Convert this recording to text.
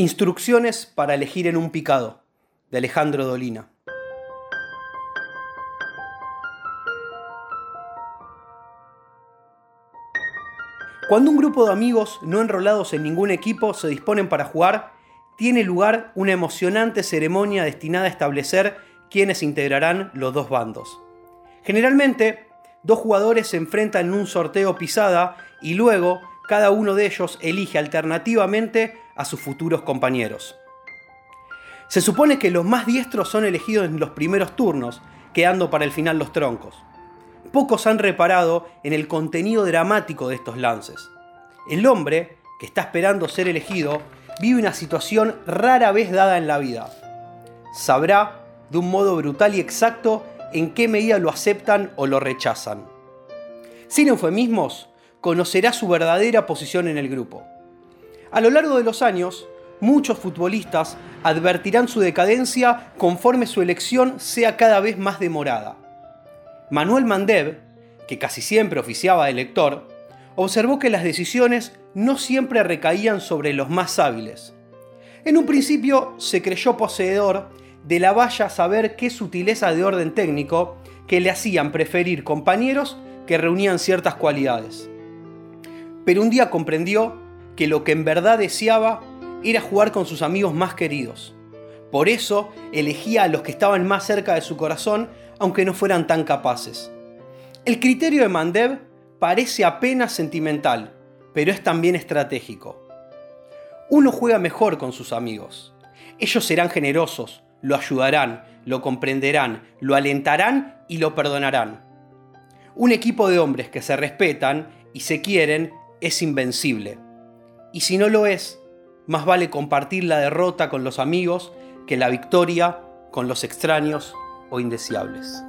Instrucciones para elegir en un picado, de Alejandro Dolina. Cuando un grupo de amigos no enrolados en ningún equipo se disponen para jugar, tiene lugar una emocionante ceremonia destinada a establecer quiénes integrarán los dos bandos. Generalmente, dos jugadores se enfrentan en un sorteo pisada y luego cada uno de ellos elige alternativamente a sus futuros compañeros. Se supone que los más diestros son elegidos en los primeros turnos, quedando para el final los troncos. Pocos han reparado en el contenido dramático de estos lances. El hombre, que está esperando ser elegido, vive una situación rara vez dada en la vida. Sabrá, de un modo brutal y exacto, en qué medida lo aceptan o lo rechazan. Sin eufemismos, conocerá su verdadera posición en el grupo. A lo largo de los años, muchos futbolistas advertirán su decadencia conforme su elección sea cada vez más demorada. Manuel Mandev, que casi siempre oficiaba de observó que las decisiones no siempre recaían sobre los más hábiles. En un principio se creyó poseedor de la valla saber qué sutileza de orden técnico que le hacían preferir compañeros que reunían ciertas cualidades pero un día comprendió que lo que en verdad deseaba era jugar con sus amigos más queridos. Por eso elegía a los que estaban más cerca de su corazón, aunque no fueran tan capaces. El criterio de Mandev parece apenas sentimental, pero es también estratégico. Uno juega mejor con sus amigos. Ellos serán generosos, lo ayudarán, lo comprenderán, lo alentarán y lo perdonarán. Un equipo de hombres que se respetan y se quieren es invencible. Y si no lo es, más vale compartir la derrota con los amigos que la victoria con los extraños o indeseables.